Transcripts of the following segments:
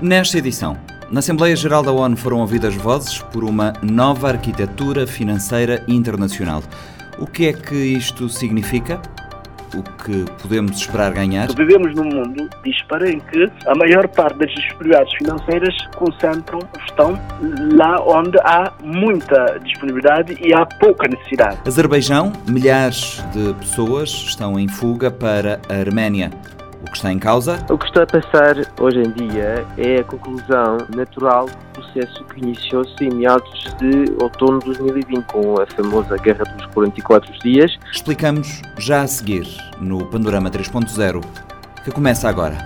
Nesta edição, na Assembleia Geral da ONU foram ouvidas vozes por uma nova arquitetura financeira internacional. O que é que isto significa? O que podemos esperar ganhar? Vivemos num mundo disparo em que a maior parte das disponibilidades financeiras concentram, estão lá onde há muita disponibilidade e há pouca necessidade. Azerbaijão, milhares de pessoas estão em fuga para a Arménia. O que está em causa? O que está a passar hoje em dia é a conclusão natural do processo que iniciou-se em meados de outono de 2020, com a famosa Guerra dos 44 Dias. Explicamos já a seguir no Panorama 3.0, que começa agora.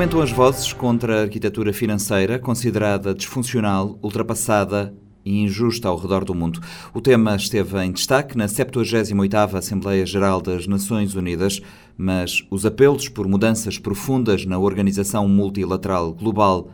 Aumentam as vozes contra a arquitetura financeira, considerada disfuncional, ultrapassada e injusta ao redor do mundo. O tema esteve em destaque na 78ª Assembleia Geral das Nações Unidas, mas os apelos por mudanças profundas na organização multilateral global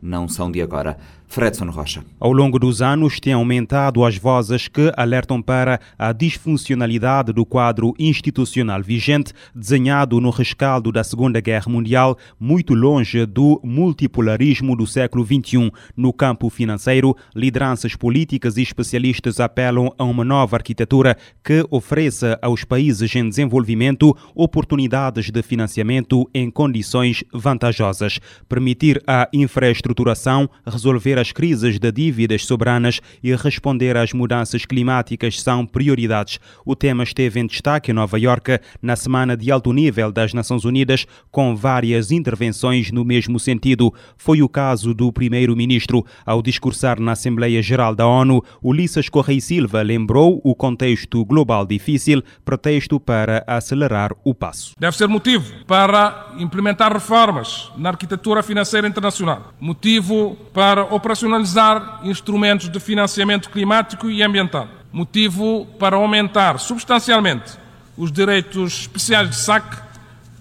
não são de agora. Fredson Rocha. Ao longo dos anos, têm aumentado as vozes que alertam para a disfuncionalidade do quadro institucional vigente, desenhado no rescaldo da Segunda Guerra Mundial, muito longe do multipolarismo do século XXI. No campo financeiro, lideranças políticas e especialistas apelam a uma nova arquitetura que ofereça aos países em desenvolvimento oportunidades de financiamento em condições vantajosas, permitir a infraestruturação, resolver as crises de dívidas soberanas e responder às mudanças climáticas são prioridades. O tema esteve em destaque em Nova Iorque na semana de alto nível das Nações Unidas, com várias intervenções no mesmo sentido. Foi o caso do primeiro-ministro. Ao discursar na Assembleia Geral da ONU, Ulisses Correia Silva lembrou o contexto global difícil, pretexto para acelerar o passo. Deve ser motivo para implementar reformas na arquitetura financeira internacional, motivo para operacionalizar instrumentos de financiamento climático e ambiental, motivo para aumentar substancialmente os direitos especiais de saque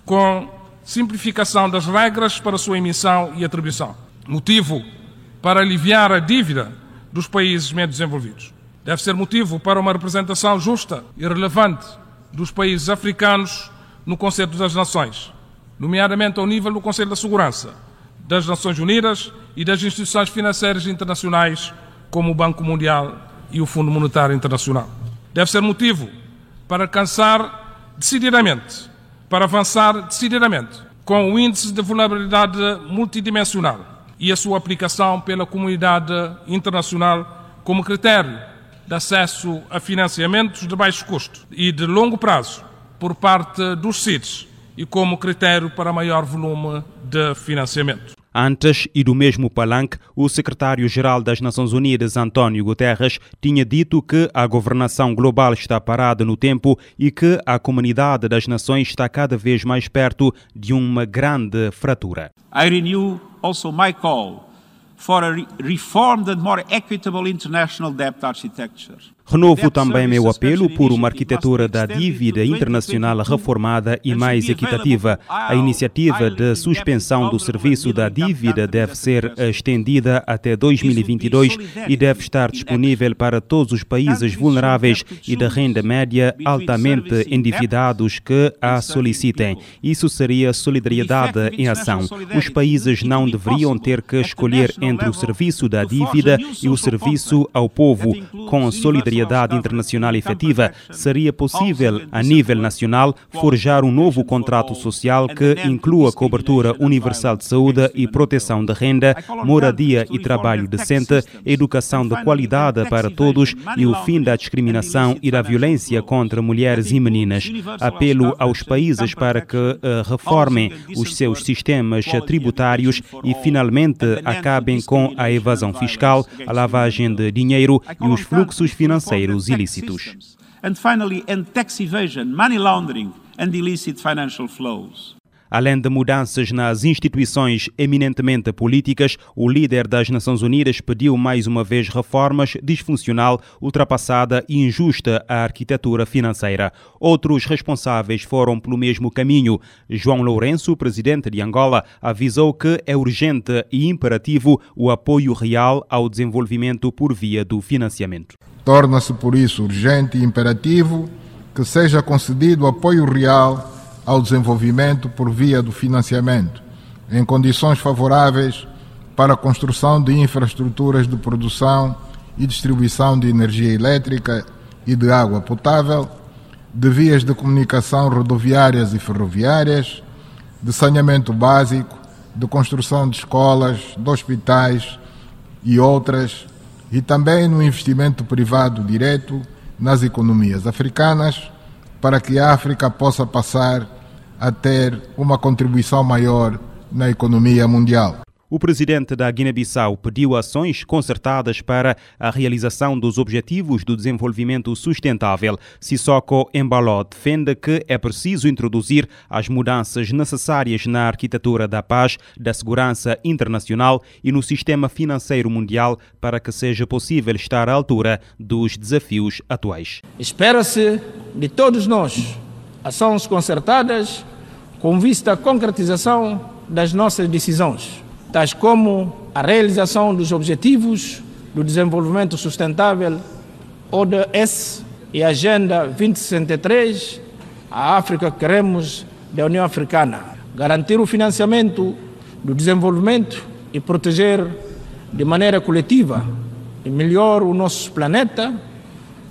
com simplificação das regras para sua emissão e atribuição, motivo para aliviar a dívida dos países menos desenvolvidos. Deve ser motivo para uma representação justa e relevante dos países africanos no Conselho das Nações, nomeadamente ao nível do Conselho da Segurança, das Nações Unidas e das instituições financeiras internacionais, como o Banco Mundial e o Fundo Monetário Internacional. Deve ser motivo para alcançar decididamente, para avançar decididamente com o índice de vulnerabilidade multidimensional e a sua aplicação pela comunidade internacional como critério de acesso a financiamentos de baixo custo e de longo prazo por parte dos CIDs e como critério para maior volume de financiamento. Antes e do mesmo palanque, o secretário-geral das Nações Unidas, António Guterres, tinha dito que a governação global está parada no tempo e que a comunidade das nações está cada vez mais perto de uma grande fratura. I renew also my call for a reformed and more equitable international debt architecture. Renovo também meu apelo por uma arquitetura da dívida internacional reformada e mais equitativa. A iniciativa de suspensão do serviço da dívida deve ser estendida até 2022 e deve estar disponível para todos os países vulneráveis e da renda média altamente endividados que a solicitem. Isso seria solidariedade em ação. Os países não deveriam ter que escolher entre o serviço da dívida e o serviço ao povo. Com solidariedade solidariedade internacional efetiva, seria possível, a nível nacional, forjar um novo contrato social que inclua cobertura universal de saúde e proteção de renda, moradia e trabalho decente, educação de qualidade para todos e o fim da discriminação e da violência contra mulheres e meninas. Apelo aos países para que uh, reformem os seus sistemas tributários e finalmente acabem com a evasão fiscal, a lavagem de dinheiro e os fluxos financeiros ilícitos. And finally, end tax evasion, money laundering and illicit financial flows. Além de mudanças nas instituições eminentemente políticas, o líder das Nações Unidas pediu mais uma vez reformas disfuncional, ultrapassada e injusta a arquitetura financeira. Outros responsáveis foram pelo mesmo caminho. João Lourenço, presidente de Angola, avisou que é urgente e imperativo o apoio real ao desenvolvimento por via do financiamento. Torna-se por isso urgente e imperativo que seja concedido apoio real ao desenvolvimento por via do financiamento, em condições favoráveis para a construção de infraestruturas de produção e distribuição de energia elétrica e de água potável, de vias de comunicação rodoviárias e ferroviárias, de saneamento básico, de construção de escolas, de hospitais e outras, e também no investimento privado direto nas economias africanas, para que a África possa passar a ter uma contribuição maior na economia mundial. O presidente da Guiné-Bissau pediu ações concertadas para a realização dos Objetivos do Desenvolvimento Sustentável. Sissoko Embaló defende que é preciso introduzir as mudanças necessárias na arquitetura da paz, da segurança internacional e no sistema financeiro mundial para que seja possível estar à altura dos desafios atuais. Espera-se de todos nós ações concertadas com vista à concretização das nossas decisões, tais como a realização dos Objetivos do Desenvolvimento Sustentável, ODS e Agenda 2063, a África que queremos da União Africana, garantir o financiamento do desenvolvimento e proteger de maneira coletiva e melhor o nosso planeta.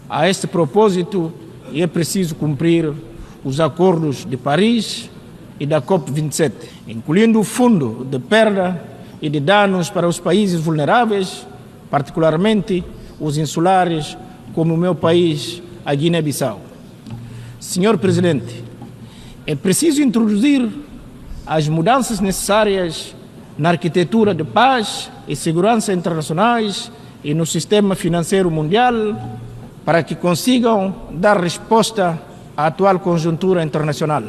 A este propósito, é preciso cumprir os acordos de Paris e da COP27, incluindo o fundo de perda e de danos para os países vulneráveis, particularmente os insulares, como o meu país, a Guiné-Bissau. Senhor Presidente, é preciso introduzir as mudanças necessárias na arquitetura de paz e segurança internacionais e no sistema financeiro mundial para que consigam dar resposta à atual conjuntura internacional.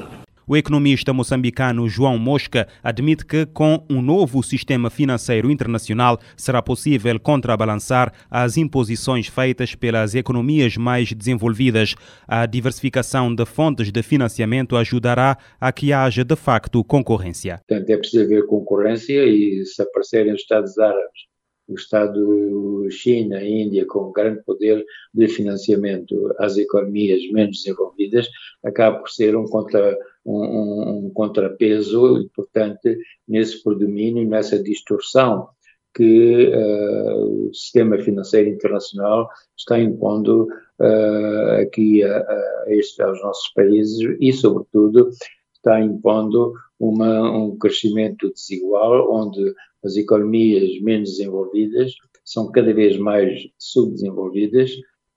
O economista moçambicano João Mosca admite que, com um novo sistema financeiro internacional, será possível contrabalançar as imposições feitas pelas economias mais desenvolvidas. A diversificação de fontes de financiamento ajudará a que haja, de facto, concorrência. Portanto, é preciso haver concorrência e, se aparecerem os Estados Árabes o Estado China e Índia com grande poder de financiamento às economias menos desenvolvidas, acaba por ser um, contra, um, um contrapeso importante nesse predomínio, nessa distorção que uh, o sistema financeiro internacional está impondo uh, aqui a, a este, aos nossos países e, sobretudo, está impondo uma, um crescimento desigual, onde as economias menos desenvolvidas são cada vez mais subdesenvolvidas,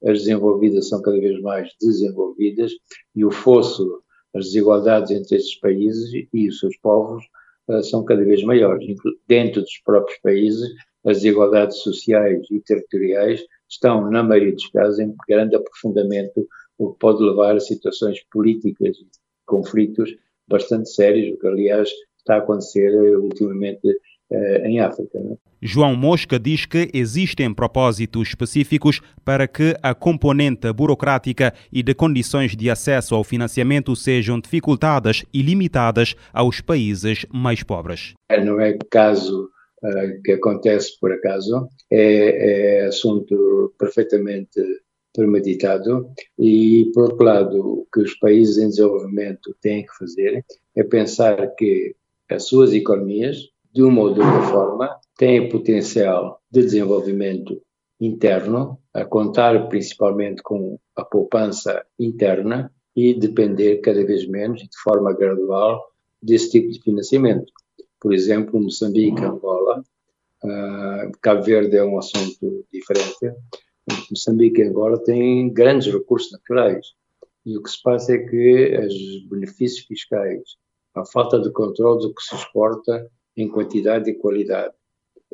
as desenvolvidas são cada vez mais desenvolvidas e o fosso, as desigualdades entre esses países e os seus povos uh, são cada vez maiores. Dentro dos próprios países, as desigualdades sociais e territoriais estão, na maioria dos casos, em grande aprofundamento, o que pode levar a situações políticas e conflitos bastante sérios, o que aliás está a acontecer ultimamente em África. Né? João Mosca diz que existem propósitos específicos para que a componente burocrática e de condições de acesso ao financiamento sejam dificultadas e limitadas aos países mais pobres. É, não é caso uh, que acontece por acaso, é, é assunto perfeitamente premeditado e, por outro lado, o que os países em desenvolvimento têm que fazer é pensar que as suas economias, de uma ou de outra forma, têm potencial de desenvolvimento interno, a contar principalmente com a poupança interna e depender cada vez menos, de forma gradual, desse tipo de financiamento. Por exemplo, Moçambique, Angola, uh, Cabo Verde é um assunto diferente, Moçambique e Angola têm grandes recursos naturais. E o que se passa é que os benefícios fiscais, a falta de controle do que se exporta em quantidade e qualidade,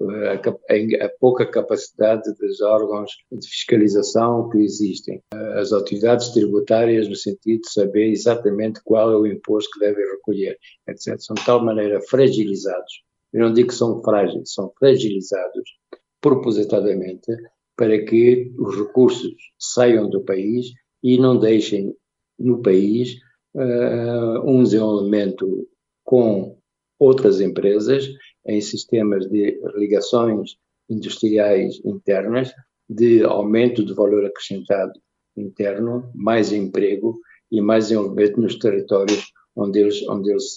a, a, pouca capacidade dos órgãos de fiscalização que existem, as autoridades tributárias no sentido de saber exatamente qual é o imposto que devem recolher, etc. São de tal maneira fragilizados, eu não digo que são frágeis, são fragilizados propositadamente para que os recursos saiam do país e não deixem no país uh, um desenvolvimento com outras empresas em sistemas de ligações industriais internas, de aumento do valor acrescentado interno, mais emprego e mais desenvolvimento nos territórios onde eles, onde eles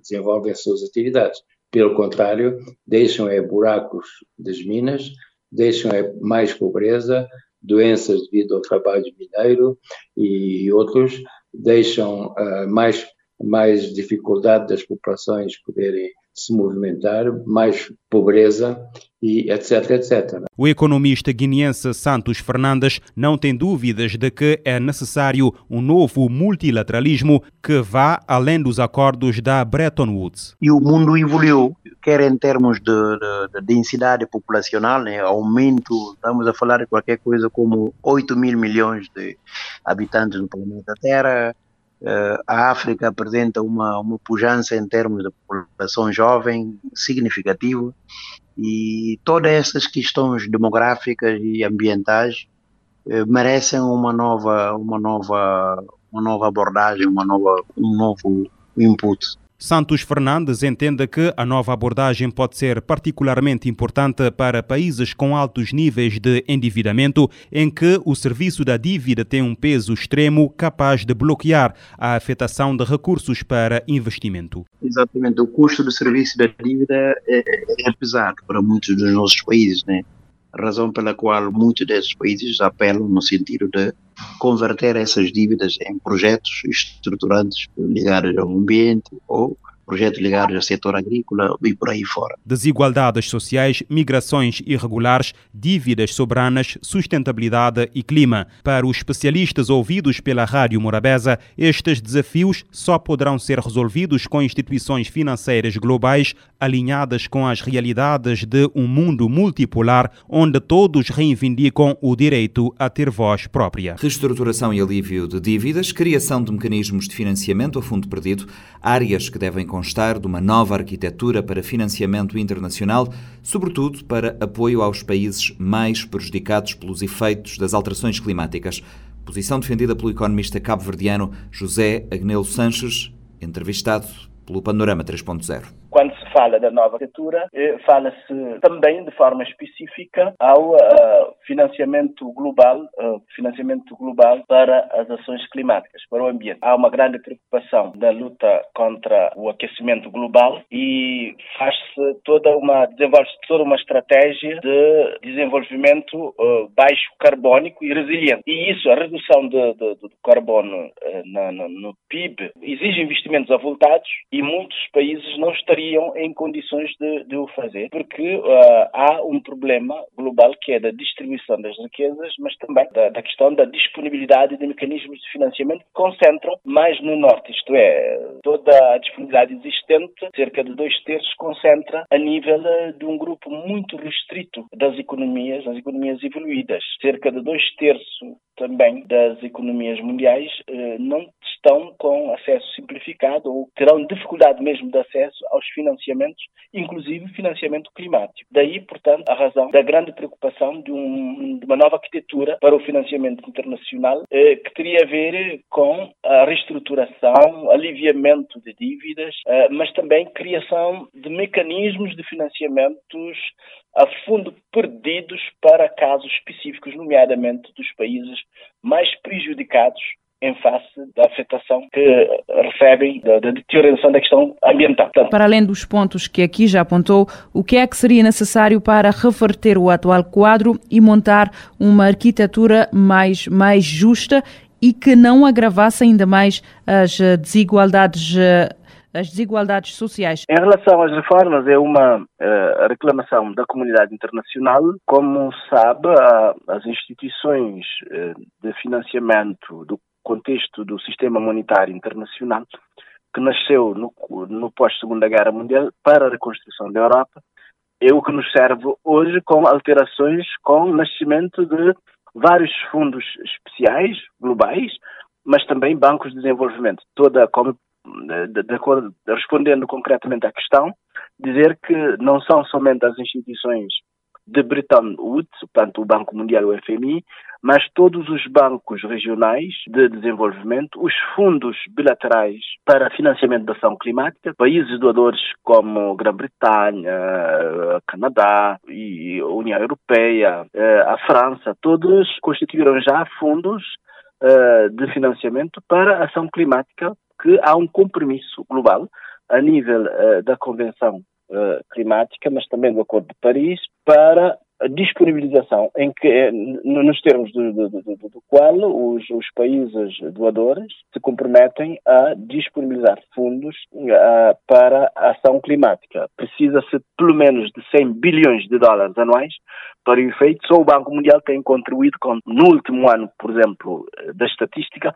desenvolvem as suas atividades. Pelo contrário, deixam é buracos das minas, deixam é mais pobreza, doenças devido ao trabalho mineiro e outros, deixam uh, mais, mais dificuldade das populações poderem se movimentar, mais pobreza e etc, etc. O economista guineense Santos Fernandes não tem dúvidas de que é necessário um novo multilateralismo que vá além dos acordos da Bretton Woods. E o mundo evoluiu, quer em termos de, de, de densidade populacional, né, aumento, estamos a falar de qualquer coisa como 8 mil milhões de habitantes no planeta Terra, a África apresenta uma, uma pujança em termos de população jovem significativa e todas essas questões demográficas e ambientais uh, merecem uma nova, uma nova, uma nova abordagem, uma nova, um novo input. Santos Fernandes entende que a nova abordagem pode ser particularmente importante para países com altos níveis de endividamento, em que o serviço da dívida tem um peso extremo capaz de bloquear a afetação de recursos para investimento. Exatamente, o custo do serviço da dívida é, é pesado para muitos dos nossos países, né? Razão pela qual muitos desses países apelam no sentido de converter essas dívidas em projetos estruturantes ligados ao ambiente ou projetos ligados ao setor agrícola e por aí fora. Desigualdades sociais, migrações irregulares, dívidas soberanas, sustentabilidade e clima. Para os especialistas ouvidos pela Rádio Morabeza, estes desafios só poderão ser resolvidos com instituições financeiras globais alinhadas com as realidades de um mundo multipolar onde todos reivindicam o direito a ter voz própria. Reestruturação e alívio de dívidas, criação de mecanismos de financiamento a fundo perdido, áreas que devem constar de uma nova arquitetura para financiamento internacional, sobretudo para apoio aos países mais prejudicados pelos efeitos das alterações climáticas. Posição defendida pelo economista cabo-verdiano José Agnelo Sanches, entrevistado pelo Panorama 3.0 quando fala da nova arquitetura, eh, fala-se também de forma específica ao uh, financiamento global, uh, financiamento global para as ações climáticas, para o ambiente. Há uma grande preocupação da luta contra o aquecimento global e faz-se toda uma desenvolve toda uma estratégia de desenvolvimento uh, baixo carbónico e resiliente. E isso, a redução de, de, de carbono na, no, no PIB, exige investimentos avultados e muitos países não estariam estariam em condições de, de o fazer, porque uh, há um problema global que é da distribuição das riquezas, mas também da, da, questão da disponibilidade de mecanismos de financiamento que concentram mais no norte, isto é, toda a disponibilidade existente, cerca de dois terços, concentra a nível uh, de um grupo muito restrito das economias, das economias evoluídas. Cerca de dois terços também das economias mundiais uh, não estão com acesso simplificado ou terão dificuldade mesmo de acesso aos financiamentos, inclusive financiamento climático. Daí, portanto, a razão da grande preocupação de, um, de uma nova arquitetura para o financiamento internacional eh, que teria a ver com a reestruturação, aliviamento de dívidas, eh, mas também criação de mecanismos de financiamentos a fundo perdidos para casos específicos, nomeadamente dos países mais prejudicados em face da afetação que recebem da, da deterioração da questão ambiental. Para além dos pontos que aqui já apontou, o que é que seria necessário para reverter o atual quadro e montar uma arquitetura mais, mais justa e que não agravasse ainda mais as desigualdades as desigualdades sociais. Em relação às reformas, é uma uh, reclamação da comunidade internacional. Como sabe, as instituições uh, de financiamento do contexto do sistema monetário internacional, que nasceu no, no pós-Segunda Guerra Mundial para a reconstrução da Europa, é o que nos serve hoje com alterações, com o nascimento de vários fundos especiais, globais, mas também bancos de desenvolvimento. Toda, como, de, de respondendo concretamente à questão, dizer que não são somente as instituições de Bretton Woods, portanto o Banco Mundial, o FMI, mas todos os bancos regionais de desenvolvimento, os fundos bilaterais para financiamento da ação climática, países doadores como Grã-Bretanha, Canadá e União Europeia, eh, a França, todos constituíram já fundos eh, de financiamento para ação climática, que há um compromisso global a nível da Convenção uh, Climática, mas também do Acordo de Paris, para a disponibilização, em que, eh, nos termos do, do, do, do qual os, os, países doadores se comprometem a disponibilizar fundos uh, para a ação climática. Precisa-se pelo menos de 100 bilhões de dólares anuais para o efeito. Só o Banco Mundial tem contribuído com, no último ano, por exemplo, da estatística,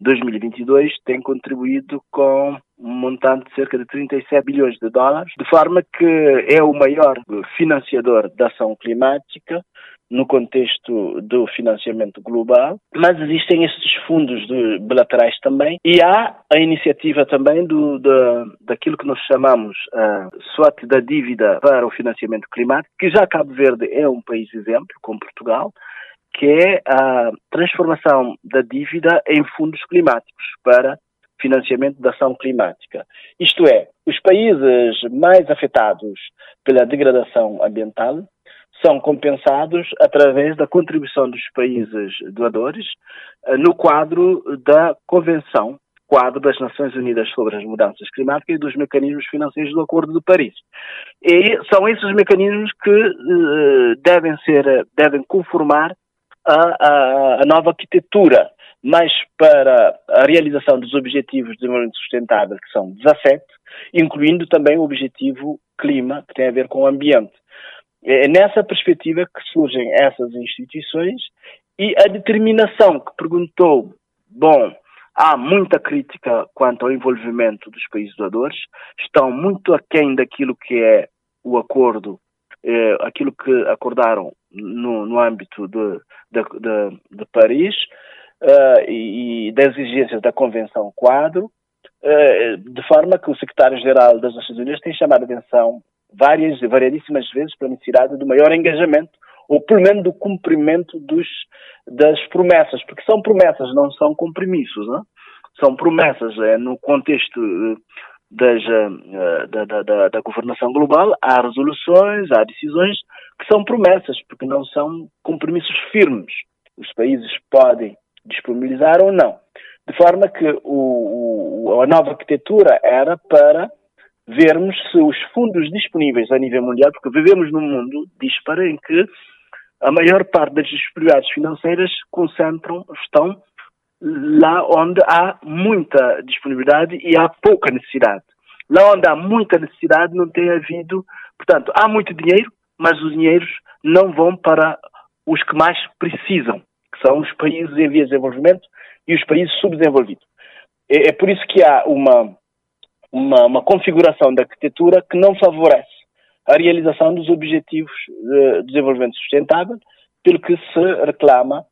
2022 tem contribuído com um montante de cerca de 37 bilhões de dólares, de forma que é o maior financiador da ação climática no contexto do financiamento global, mas existem esses fundos de, bilaterais também. E há a iniciativa também do, de, daquilo que nós chamamos a SWAT da dívida para o financiamento climático, que já Cabo Verde é um país exemplo, como Portugal, que é a transformação da dívida em fundos climáticos para financiamento da ação climática. Isto é, os países mais afetados pela degradação ambiental são compensados através da contribuição dos países doadores eh, no quadro da Convenção, quadro das Nações Unidas sobre as Mudanças Climáticas e dos mecanismos financeiros do Acordo de Paris. E são esses mecanismos que uh, devem ser, devem conformar a, a, a nova arquitetura, mas para a realização dos Objetivos de Desenvolvimento Sustentável, que são 17, incluindo também o Objetivo Clima, que tem a ver com o ambiente. É nessa perspectiva que surgem essas instituições e a determinação que perguntou, bom, há muita crítica quanto ao envolvimento dos países doadores, estão muito aquém daquilo que é o acordo, eh, aquilo que acordaram no, no âmbito de, de, de, de Paris uh, e, e, das exigências da Convenção Quadro, uh, de forma que o secretário-geral das Nações Unidas tem chamado a atenção várias, variedíssimas vezes para a necessidade do maior engajamento ou pelo menos do cumprimento dos, das promessas, porque são promessas, não são compromissos, não? são promessas é, no contexto das, uh, da, da, da, da, governação global, há resoluções, há decisões que são promessas, porque não são compromissos firmes. Os países podem disponibilizar ou não. De forma que o, o, a nova arquitetura era para vermos se os fundos disponíveis a nível mundial, porque vivemos num mundo disparo em que a maior parte das disponibilidades financeiras concentram, estão lá onde há muita disponibilidade e há pouca necessidade. Lá onde há muita necessidade não tem havido, portanto, há muito dinheiro, mas os dinheiros não vão para os que mais precisam, que são os países em via de desenvolvimento e os países subdesenvolvidos. É, é por isso que há uma, uma, uma, configuração da arquitetura que não favorece a realização dos objetivos de desenvolvimento sustentável, pelo que se reclama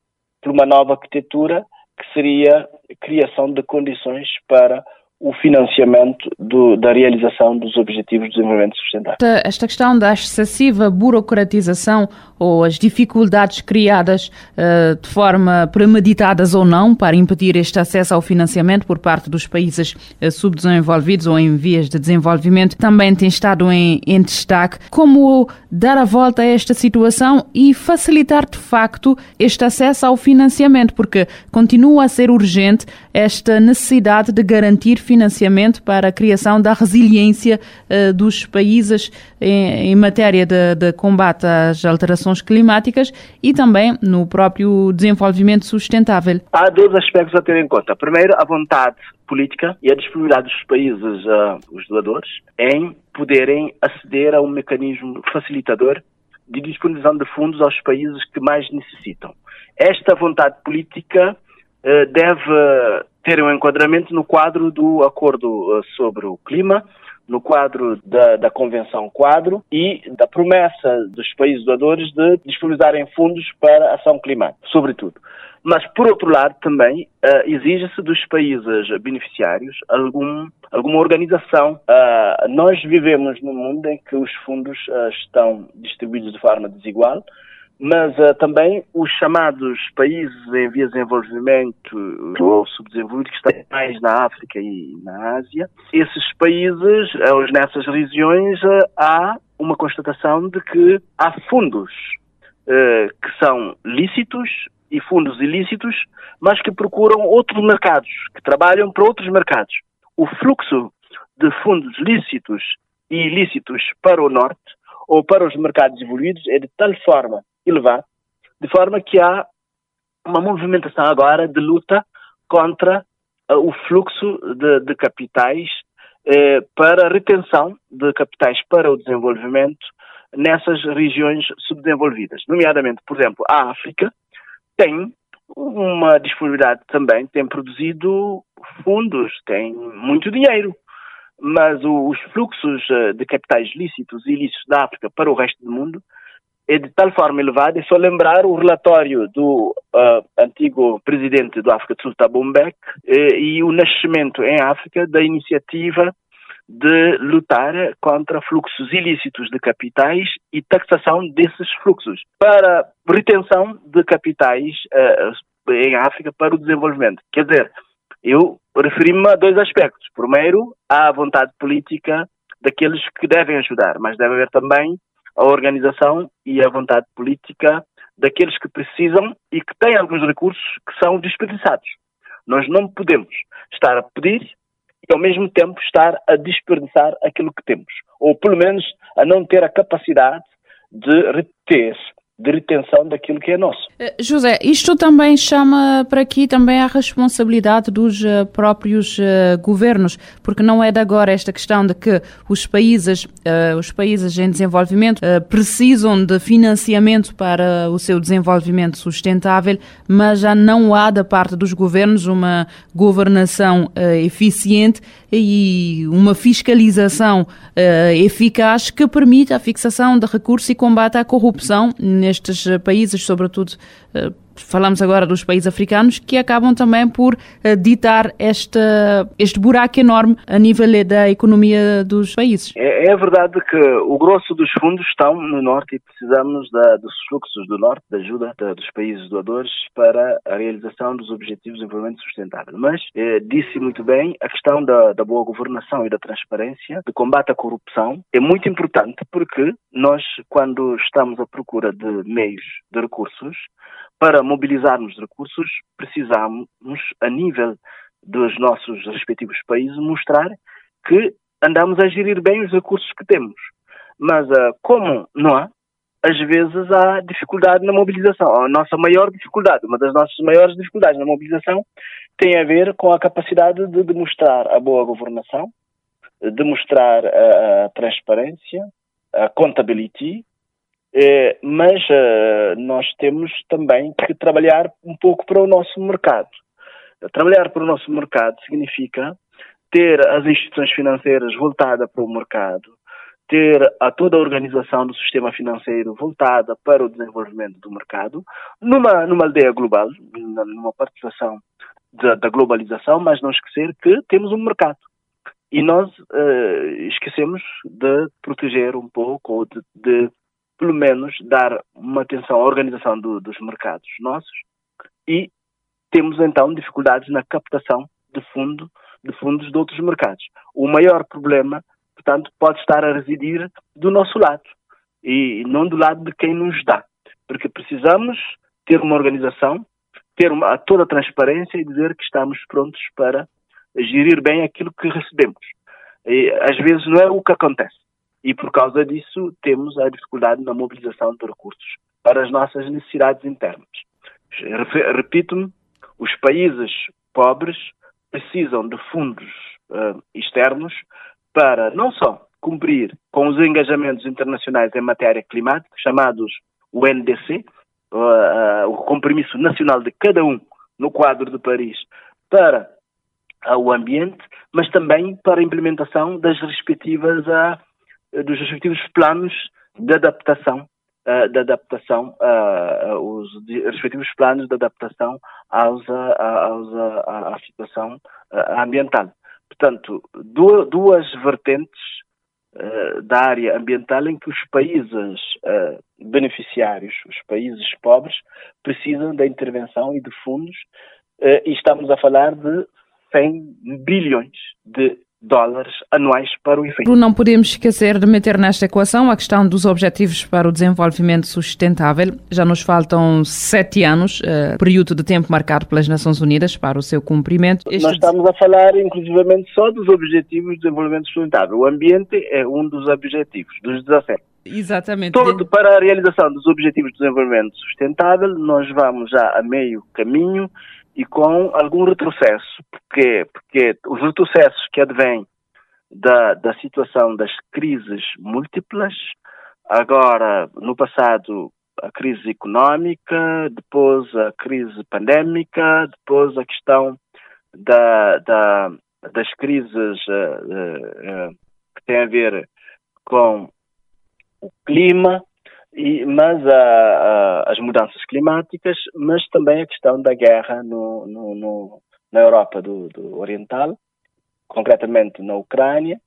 por uma nova arquitetura que seria a criação de condições para o financiamento do, da realização dos Objetivos de Desenvolvimento Sustentável. Esta, esta questão da excessiva burocratização ou as dificuldades criadas uh, de forma premeditadas ou não para impedir este acesso ao financiamento por parte dos países uh, subdesenvolvidos ou em vias de desenvolvimento também tem estado em, em destaque. Como dar a volta a esta situação e facilitar de facto este acesso ao financiamento, porque continua a ser urgente esta necessidade de garantir financiamento para a criação da resiliência uh, dos países em, em matéria de, de, combate às alterações climáticas e também no próprio desenvolvimento sustentável. Há dois aspectos a ter em conta. Primeiro, a vontade política e a disponibilidade dos países, uh, os doadores, em poderem aceder a um mecanismo facilitador de disponibilização de fundos aos países que mais necessitam. Esta vontade política uh, deve ter um enquadramento no quadro do Acordo eh, sobre o Clima, no quadro da, da Convenção Quadro e da promessa dos países doadores de disponibilizarem fundos para ação climática, sobretudo. Mas, por outro lado, também uh, exige-se dos países beneficiários algum, alguma organização. Uh, nós vivemos num mundo em que os fundos uh, estão distribuídos de forma desigual, mas também os chamados países em vias de desenvolvimento ou subdesenvolvidos, que estão mais na África e na Ásia, esses países, nessas regiões, há uma constatação de que há fundos que são lícitos e fundos ilícitos, mas que procuram outros mercados, que trabalham para outros mercados. O fluxo de fundos lícitos e ilícitos para o norte ou para os mercados evoluídos é de tal forma elevado, de forma que há uma movimentação agora de luta contra uh, o fluxo de, de capitais eh, para a retenção de capitais para o desenvolvimento nessas regiões subdesenvolvidas, nomeadamente, por exemplo, a África, tem uma disponibilidade também, tem produzido fundos, tem muito dinheiro, mas os fluxos eh, de capitais lícitos e ilícitos da África para o resto do mundo é de tal forma elevado, é só lembrar o relatório do uh, antigo presidente do África do Sul, Thabo Mbeki, eh, e o nascimento em África da iniciativa de lutar contra fluxos ilícitos de capitais e taxação desses fluxos para retenção de capitais uh, em África para o desenvolvimento. Quer dizer, eu referi-me a dois aspectos. Primeiro, a vontade política daqueles que devem ajudar, mas deve haver também a organização e a vontade política daqueles que precisam e que têm alguns recursos que são desperdiçados. Nós não podemos estar a pedir e ao mesmo tempo estar a desperdiçar aquilo que temos, ou pelo menos a não ter a capacidade de reter de retenção daquilo que é nosso. Eh, José, isto também chama para aqui também a responsabilidade dos uh, próprios uh, governos, porque não é de agora esta questão de que os países, os países em desenvolvimento precisam de financiamento para o seu desenvolvimento sustentável, mas já não há da parte dos governos uma governação eficiente e uma fiscalização eficaz que permita a fixação de recursos e combate à corrupção nestes eh, países, sobretudo eh, falamos agora dos países africanos, que acabam também por uh, ditar esta, este buraco enorme a nível da economia dos países. É, é verdade que o grosso dos fundos estão no norte e precisamos da, dos fluxos do norte, da ajuda da, dos países doadores para a realização dos Objetivos de Desenvolvimento Sustentável. Mas, eh, disse muito bem, a questão da, da boa governação e da transparência, de combate à corrupção, é muito importante porque nós, quando estamos à procura de meios, de recursos, para mobilizarmos recursos, precisamos, a nível dos nossos respectivos países, mostrar que andamos a gerir bem os recursos que temos. Mas, uh, como não há, às vezes há dificuldade na mobilização. A nossa maior dificuldade, uma das nossas maiores dificuldades na mobilização, tem a ver com a capacidade de demonstrar a boa governação, demonstrar a, a transparência, a contability, eh, mas eh, nós temos também que trabalhar um pouco para o nosso mercado. Trabalhar para o nosso mercado significa ter as instituições financeiras voltadas para o mercado, ter a toda a organização do sistema financeiro voltada para o desenvolvimento do mercado, numa, numa aldeia global, numa participação da, da globalização, mas não esquecer que temos um mercado. E nós uh, esquecemos de proteger um pouco ou de, de pelo menos dar uma atenção à organização do, dos mercados nossos e temos então dificuldades na captação de fundo de fundos de outros mercados. O maior problema, portanto, pode estar a residir do nosso lado e não do lado de quem nos dá, porque precisamos ter uma organização, ter uma, toda a transparência e dizer que estamos prontos para gerir bem aquilo que recebemos. E, às vezes não é o que acontece e por causa disso temos a dificuldade na mobilização de recursos para as nossas necessidades internas. Repito-me, os países pobres precisam de fundos uh, externos para não só cumprir com os engajamentos internacionais em matéria climática, chamados o NDC, uh, uh, o compromisso nacional de cada um no quadro de Paris, para ao ambiente, mas também para a implementação das respectivas dos respectivos planos de adaptação uh, de adaptação, uh, os respectivos planos de adaptação aos, aos, à situação ambiental. Portanto, duas vertentes da área ambiental em que os países beneficiários, os países pobres, precisam da intervenção e de fundos, e estamos a falar de 100 bilhões de dólares anuais para o efeito. Não podemos esquecer de meter nesta equação a questão dos Objetivos para o Desenvolvimento Sustentável. Já nos faltam sete anos, uh, período de tempo marcado pelas Nações Unidas para o seu cumprimento. Este... Nós estamos a falar, inclusivamente, só dos Objetivos de Desenvolvimento Sustentável. O ambiente é um dos objetivos, dos 17. Exatamente. Todo, para a realização dos Objetivos de Desenvolvimento Sustentável, nós vamos já a meio caminho e com algum retrocesso. Porquê? Porque os retrocessos que advêm da, da situação das crises múltiplas, agora, no passado, a crise económica, depois a crise pandémica, depois a questão da, da, das crises uh, uh, uh, que têm a ver com o clima, e, mas a, a, as mudanças climáticas, mas também a questão da guerra no, no, no, na Europa do, do, Oriental, concretamente na Ucrânia,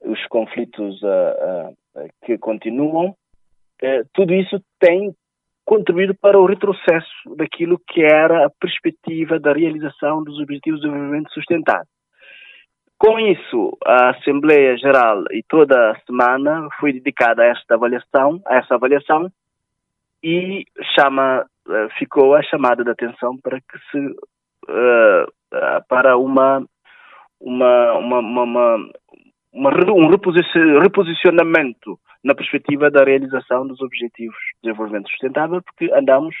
os conflitos uh, que continuam, uh, tudo isso tem contribuído para o retrocesso daquilo que era a perspectiva da realização dos Objetivos de Desenvolvimento Sustentável. Com isso, a Assembleia Geral e toda a semana foi dedicada a esta avaliação, a essa avaliação, e chama, eh, ficou a chamada de atenção para que se uh, para uma uma, uma, uma, uma um reposicionamento na perspectiva da realização dos Objetivos de Desenvolvimento Sustentável, porque andamos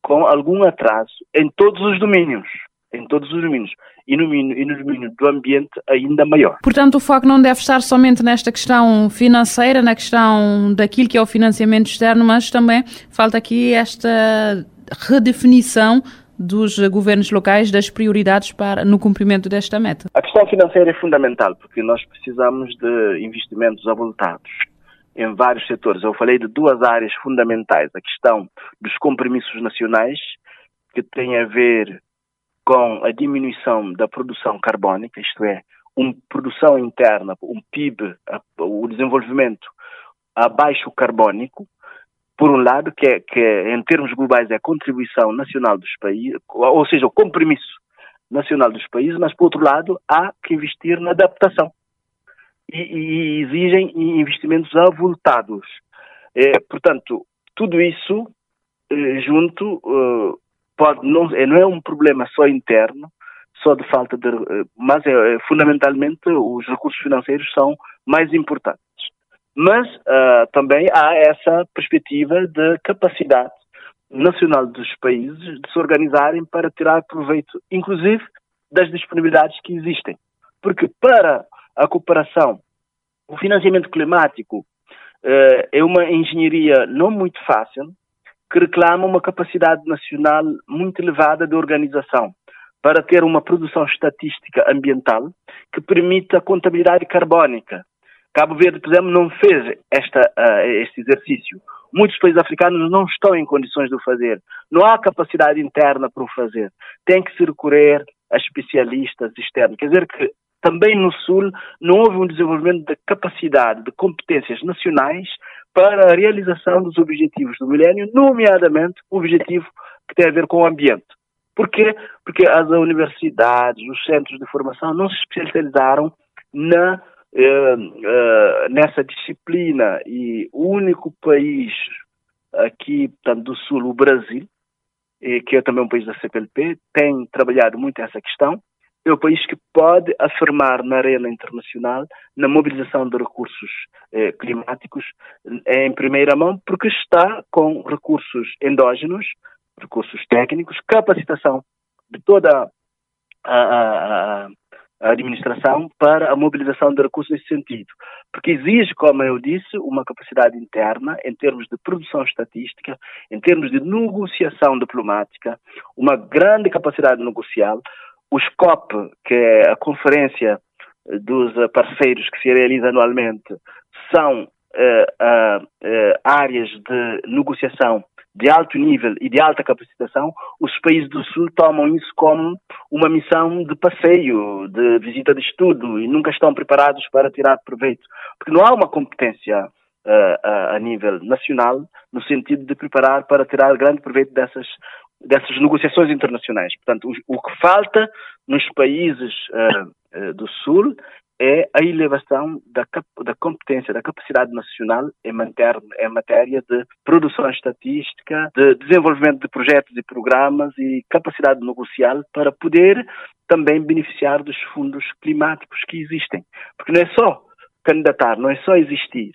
com algum atraso em todos os domínios em todos os domínios e no, e no domínio do ambiente ainda maior. Portanto, o foco não deve estar somente nesta questão financeira, na questão daquilo que é o financiamento externo, mas também falta aqui esta redefinição dos governos locais das prioridades para no cumprimento desta meta. A questão financeira é fundamental porque nós precisamos de investimentos avultados em vários setores. Eu falei de duas áreas fundamentais: a questão dos compromissos nacionais que tem a ver com a diminuição da produção carbónica, isto é, uma produção interna, um PIB, o desenvolvimento abaixo carbónico, por um lado, que, é, que é, em termos globais é a contribuição nacional dos países, ou seja, o compromisso nacional dos países, mas por outro lado há que investir na adaptação e, e exigem investimentos avultados. É, portanto, tudo isso eh, junto uh, pode não, é, não é um problema só interno, só de falta de, eh, mas é, é, fundamentalmente os recursos financeiros são mais importantes. Mas uh, também há essa perspectiva de capacidade nacional dos países de se organizarem para tirar proveito, inclusive das disponibilidades que existem. Porque para a cooperação, o financiamento climático uh, é uma engenharia não muito fácil, que reclama uma capacidade nacional muito elevada de organização para ter uma produção estatística ambiental que permita a contabilidade carbónica. Cabo Verde, por exemplo, não fez esta, uh, este exercício. Muitos países africanos não estão em condições de o fazer. Não há capacidade interna para o fazer. Tem que se recorrer a especialistas externos. Quer dizer que também no Sul não houve um desenvolvimento de capacidade, de competências nacionais para a realização dos objetivos do milénio, nomeadamente o objetivo que tem a ver com o ambiente. Porquê? Porque as universidades, os centros de formação não se especializaram na, eh, eh, nessa disciplina e o único país aqui, portanto, do Sul, o Brasil, que é também um país da CPLP, tem trabalhado muito essa questão é o país que pode afirmar na arena internacional na mobilização de recursos eh, climáticos eh, em primeira mão, porque está com recursos endógenos, recursos técnicos, capacitação de toda a, a, a administração para a mobilização de recursos nesse sentido. Porque exige, como eu disse, uma capacidade interna em termos de produção estatística, em termos de negociação diplomática, uma grande capacidade negocial, os COP, que é a conferência dos parceiros que se realiza anualmente, são uh, uh, áreas de negociação de alto nível e de alta capacitação, os países do Sul tomam isso como uma missão de passeio, de visita de estudo e nunca estão preparados para tirar proveito. Porque não há uma competência uh, a nível nacional no sentido de preparar para tirar grande proveito dessas, dessas negociações internacionais. Portanto, o, o que falta nos países uh, uh, do Sul é a elevação da, da competência, da capacidade nacional em, matéria, em matéria de produção estatística, de desenvolvimento de projetos e programas e capacidade negocial para poder também beneficiar dos fundos climáticos que existem. Porque não é só candidatar, não é só existir.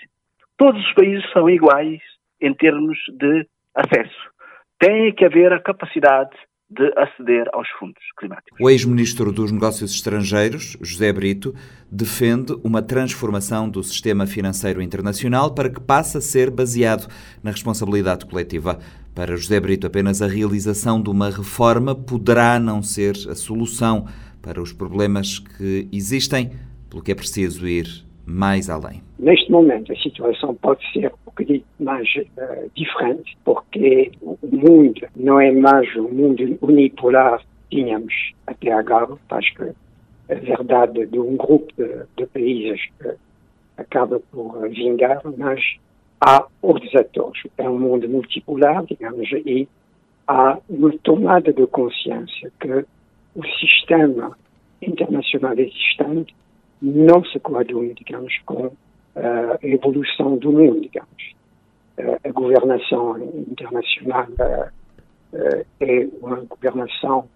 Todos os países são iguais em termos de acesso. Tem que haver a capacidade de aceder aos fundos climáticos. O ex-ministro dos Negócios Estrangeiros, José Brito, defende uma transformação do sistema financeiro internacional para que passe a ser baseado na responsabilidade coletiva. Para José Brito, apenas a realização de uma reforma poderá não ser a solução para os problemas que existem, pelo que é preciso ir mais além? Neste momento, a situação pode ser um bocadinho mais uh, diferente, porque o mundo não é mais o mundo unipolar que tínhamos até agora. Acho que a verdade de um grupo de, de países acaba por vingar, mas há outros atores. É um mundo multipolar, digamos, e há uma tomada de consciência que o sistema internacional existente não se coaduna, digamos, com a evolução do mundo, digamos. A governação internacional é uma governação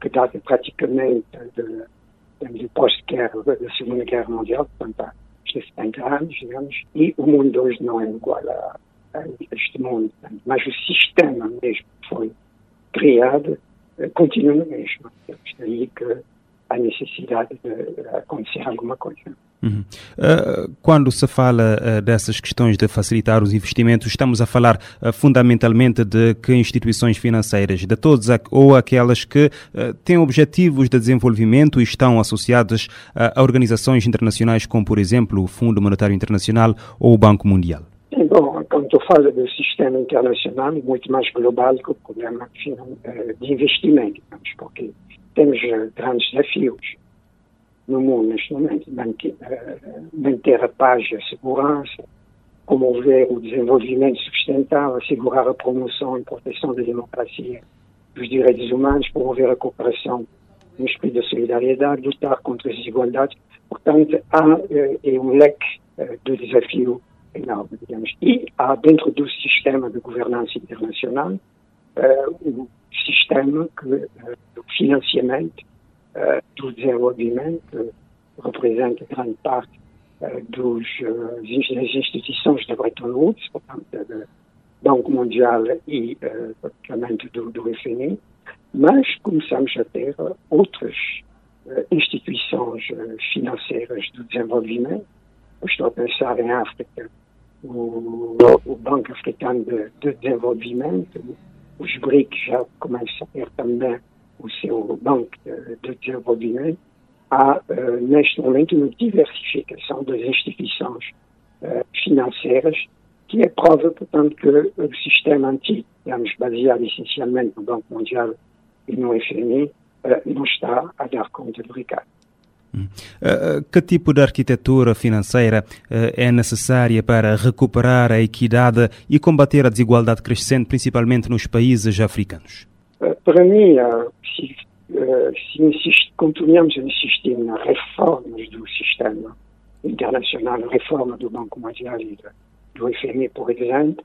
que data praticamente de, de pós-guerra, da Segunda Guerra Mundial, portanto há 70 anos, digamos, e o mundo hoje não é igual a, a este mundo, mas o sistema mesmo que foi criado continua no mesmo. É aí que a necessidade de acontecer alguma coisa. Uhum. Uh, quando se fala uh, dessas questões de facilitar os investimentos, estamos a falar uh, fundamentalmente de que instituições financeiras, de todas ou aquelas que têm objetivos de desenvolvimento e estão associadas a organizações internacionais como, por exemplo, o Fundo Monetário Internacional ou o Banco Mundial. Sim, bom, quando eu falo do sistema internacional, muito mais global que o problema de investimento, porque temos grandes desafios no mundo neste momento. Manter, manter a paz e a segurança, promover o desenvolvimento sustentável, assegurar a promoção e proteção da democracia dos direitos humanos, promover a cooperação no espírito da solidariedade, lutar contra as desigualdades. Portanto, há é um leque de desafio enorme, digamos. E há dentro do sistema de governança internacional sistema que, do financiamento uh, do desenvolvimento representa grande parte dos, das instituições da Bretton Woods, portanto, do Banco Mundial e praticamente do, do FMI, mas começamos a ter outras instituições financeiras do desenvolvimento. Eu estou a pensar em África, o, o Banco Africano de, de Desenvolvimento, os BRICS já começam a ter também o seu banco de, de desenvolvimento. Há, uh, neste momento, uma diversificação das instituições uh, financeiras, que é prova, portanto, que o sistema antigo, digamos, baseado essencialmente no Banco Mundial e no FMI, uh, não está a dar conta do recado. Que tipo de arquitetura financeira é necessária para recuperar a equidade e combater a desigualdade crescente, principalmente nos países africanos? Para mim, se, se insiste, continuamos a insistir nas reformas do sistema internacional, a reforma do Banco Mundial e do FMI, por exemplo,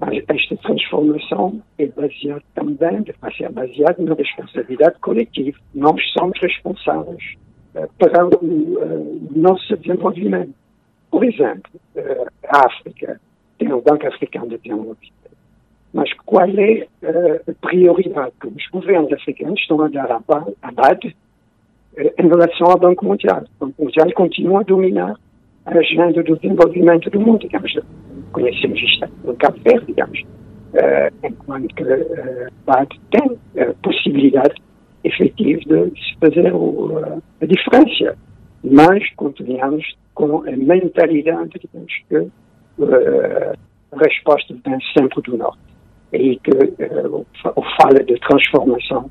Mas esta transformação é baseada também, vai ser baseada na responsabilidade coletiva. Nós somos responsáveis para o, nosso desenvolvimento. Por exemplo, a África tem o Banco Africano de Desenvolvimento. Mas qual é a prioridade que os governos africanos estão a dar à BAD em relação ao Banco Mundial? O Banco Mundial continua a dominar a agenda do desenvolvimento do mundo, digamos. Conhecemos isto no Cabo Verde, digamos. enquanto que a BAD tem a possibilidade efetiva de se fazer a diferença. Mas continuamos com a mentalidade, digamos, que uh, a resposta vem sempre do Norte. É aí que uh, o fala de transformação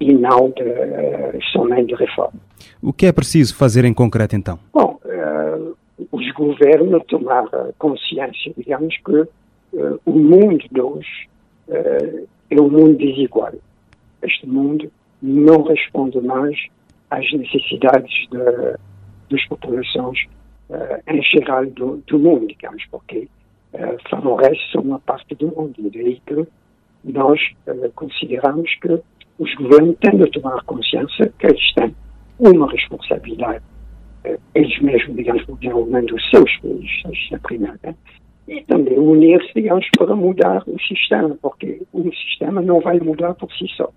e não de, uh, somente de reforma. O que é preciso fazer em concreto, então? Bom, uh, os governos tomar consciência, digamos, que o mundo de hoje é um mundo desigual. Este mundo não responde mais às necessidades de, das populações uh, em geral do, do, mundo, digamos, porque uh, favorece uma parte do mundo. E daí que nós uh, consideramos que os governos têm de tomar consciência que eles têm uma responsabilidade, eles mesmos, digamos, no desenvolvimento dos seus países, a primeira, e também unir-se, digamos, para mudar o sistema, porque o sistema não vai mudar por si só.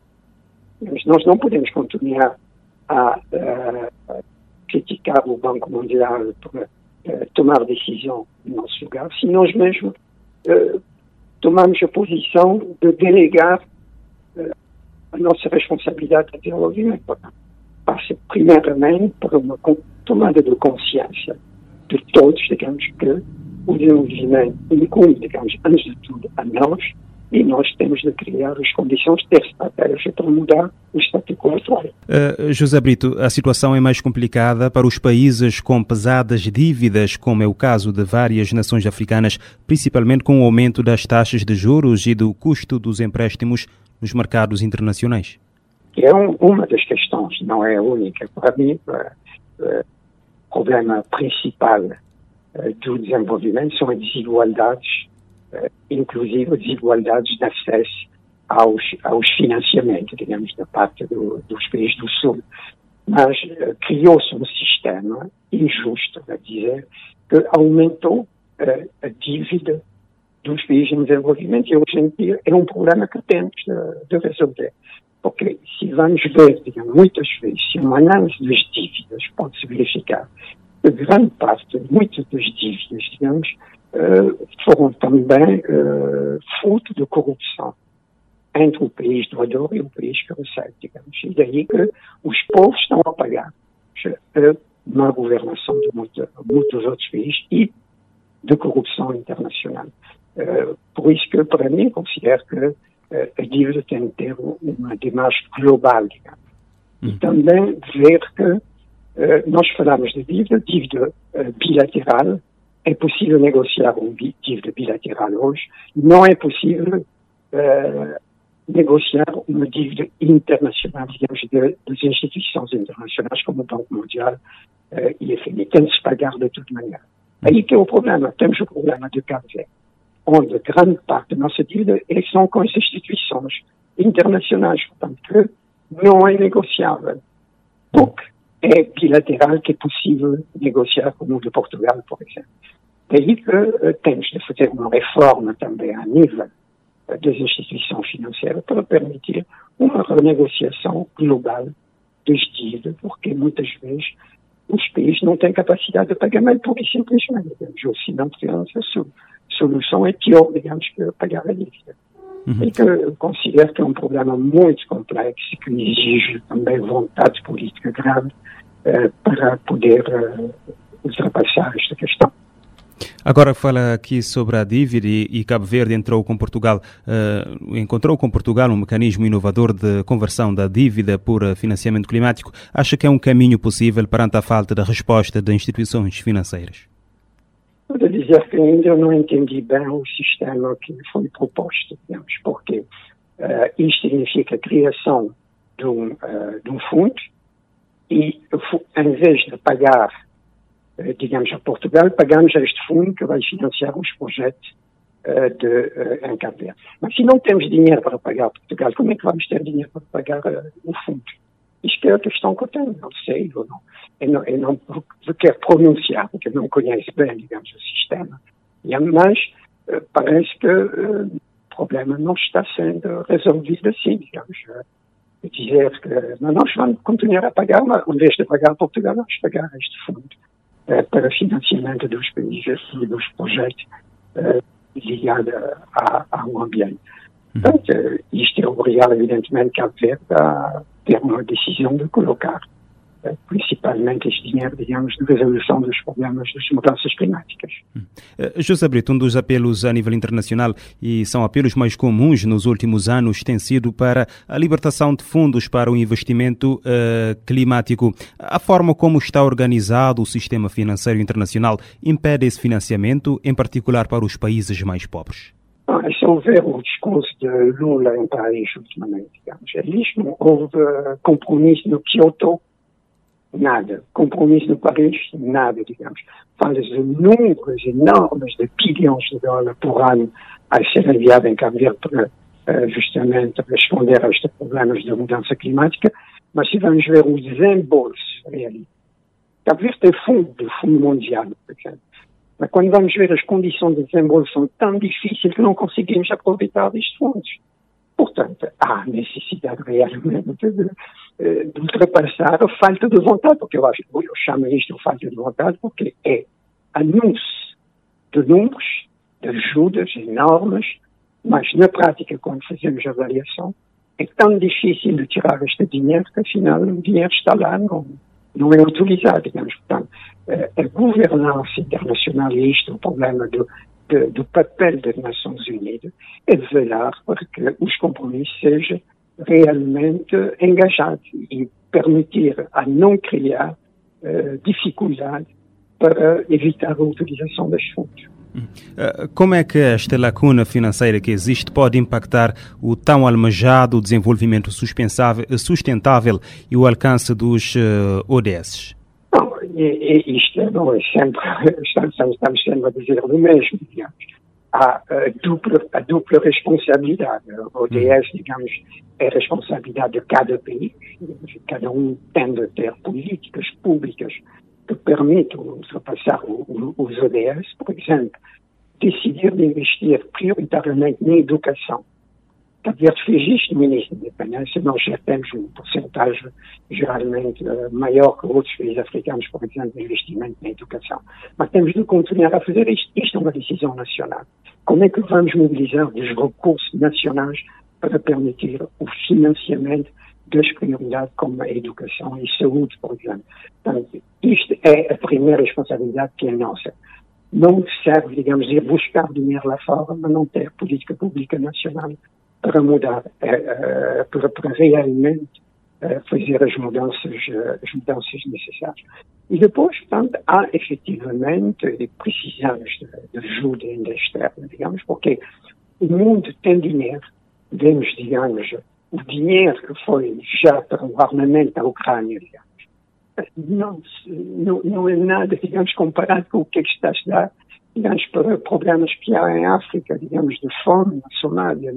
Mas nós não podemos continuar a, a, criticar o Banco Mundial por uh, tomar decisão no nosso lugar, se nós mesmos uh, tomamos a posição de delegar uh, a nossa responsabilidade de desenvolvimento. Passa primeiramente por uma tomada de consciência de todos, digamos, que o desenvolvimento incumbe, digamos, antes de tudo a nós, e nós temos de criar as condições de ter estratégia para mudar o status quo atual. Uh, José Brito, a situação é mais complicada para os países com pesadas dívidas, como é o caso de várias nações africanas, principalmente com o aumento das taxas de juros e do custo dos empréstimos nos mercados internacionais. É um, uma das questões, não é a única. Para mim, uh, uh, problema principal do desenvolvimento são as desigualdades uh, inclusive desigualdades de acesso aos, aos financiamentos, digamos, da parte do, dos países do Sul. Mas uh, criou-se um sistema injusto, a dizer, que aumentou a dívida dos países em desenvolvimento e hoje em dia é um problema que temos de, de resolver. Porque se vamos ver, digamos, muitas vezes, se uma análise das dívidas pode-se verificar, que grande parte, muitas das dívidas, digamos, uh, foram também uh, fruto de corrupção entre o país doador e o país que recebe, digamos. E daí que os povos estão a pagar a má governação de muitos, outros países e de corrupção internacional. Por isso que, para mim, considero que uh, a dívida tem de ter uma dimensão global, digamos. Hum. E também ver que nós falamos de dívida, dívida bilateral, é possível negociar um dívida bilateral hoje, não é possível uh, negociar uma dívida internacional, digamos, de, das instituições internacionais como o Banco Mundial uh, e FMI. Tem de se pagar de toda maneira. Aí que é o problema. Temos o problema de Cabo Verde, onde grande parte da nossa dívida é são com as instituições internacionais, portanto, que não é negociável. Porque é bilateral que é possível negociar como o de Portugal, por exemplo. Daí que uh, temos de fazer uma reforma também a nível uh, das instituições financeiras para permitir uma renegociação global das dívidas, porque muitas vezes os países não têm capacidade de pagamento pura e simplesmente, digamos, não tivemos a solução é pior, digamos, que pagar a dívida. Uhum. E que eu considero que é um problema muito complexo que exige também vontade política grande uh, para poder uh, ultrapassar esta questão. Agora fala aqui sobre a dívida e, e Cabo Verde entrou com Portugal, uh, encontrou com Portugal um mecanismo inovador de conversão da dívida por financiamento climático. Acha que é um caminho possível perante a falta de resposta de instituições financeiras? Vou dizer que ainda não entendi bem o sistema que foi proposto, digamos, porque uh, isto significa a criação de um, uh, de um fundo e, em vez de pagar eh, digamos, a Portugal, pagamos a este fundo que vai financiar os projetos uh, de, uh, em Cabo Mas se não temos dinheiro para pagar Portugal, como é que vamos ter dinheiro para pagar uh, o fundo? Isto é a questão que eu tenho, não sei, eu não, eu não, eu não quero pronunciar, porque eu não conheço bem, digamos, o sistema. Mas uh, parece que o problema não está sendo resolvido assim, digamos. Dizer que nós vamos continuar a pagar, mas em vez de pagar Portugal, vamos pagar este fundo para financiamento dos países e dos projetos ligados ao ambiente. Uhum. Portanto, isto é obrigado, evidentemente, Cabo Verde a ter uma decisão de colocar principalmente este dinheiro, digamos, de resolução dos problemas das mudanças climáticas. Hum. Eh, José Brito, um dos apelos a nível internacional e são apelos mais comuns nos últimos anos tem sido para a libertação de fundos para o investimento uh, climático. A forma como está organizado o sistema financeiro internacional impede esse financiamento, em particular para os países mais pobres? Ah, se houver o discurso de Lula em Paris ultimamente, digamos, é não houve compromisso no Kyoto nada. Compromisso no Paris, nada, digamos. Fala-se de números enormes de bilhões de dólares por ano a ser enviado em Cabo para uh, justamente responder a estes problemas da mudança climática, mas se vamos ver os desembolsos reais, Cabo Verde tem fundo, do Fundo Mundial, por exemplo. Mas quando vamos ver as condições de desembolso são tão difíceis que não conseguimos aproveitar estes fundos. Portanto, há necessidade realmente de, eh, de ultrapassar a falta de vontade, porque eu, acho, eu chamo isto de falta de vontade porque é anúncio de números, de ajudas enormes, mas na prática, quando fazemos a avaliação, é tão difícil de tirar este dinheiro que afinal o dinheiro está lá, não, não é utilizado, digamos. Portanto, eh, a governança internacional, isto o problema do, de, do papel das Nações Unidas é de velar para que os compromissos sejam realmente engajados e permitir a não criar uh, dificuldade para evitar a utilização dos fundos. Eh, como é que esta lacuna financeira que existe pode impactar o tão almejado desenvolvimento sustentável e o alcance dos eh, ODS? E, e isto não é sempre, estamos, estamos sempre a dizer o mesmo, digamos. Há a dupla, a dupla responsabilidade. O ODS, digamos, é responsabilidade de cada país, cada um tem de ter políticas públicas que permitam ultrapassar os ODS, por exemplo, decidir de investir prioritariamente na educação Cabo Verde fez isto no início da independência, nós já temos um porcentagem geralmente uh, maior que outros países africanos, por exemplo, de investimento na educação. Mas temos de continuar a fazer isto. Isto é uma decisão nacional. Como é que vamos mobilizar os recursos nacionais para permitir o financiamento das prioridades como a educação e saúde, por exemplo? Portanto, isto é a primeira responsabilidade que é nossa. Não serve, digamos, ir buscar dinheiro lá fora, mas não ter política pública nacional é, para, para realmente fazer as mudanças, as mudanças necessárias. Depois, portanto, há efetivamente, e precisamos de, de ajuda digamos, porque o mundo tem dinheiro, digamos, o que foi já para o armamento da Ucrânia, digamos, comparado para problemas que há em África, digamos, de fome, na Somália,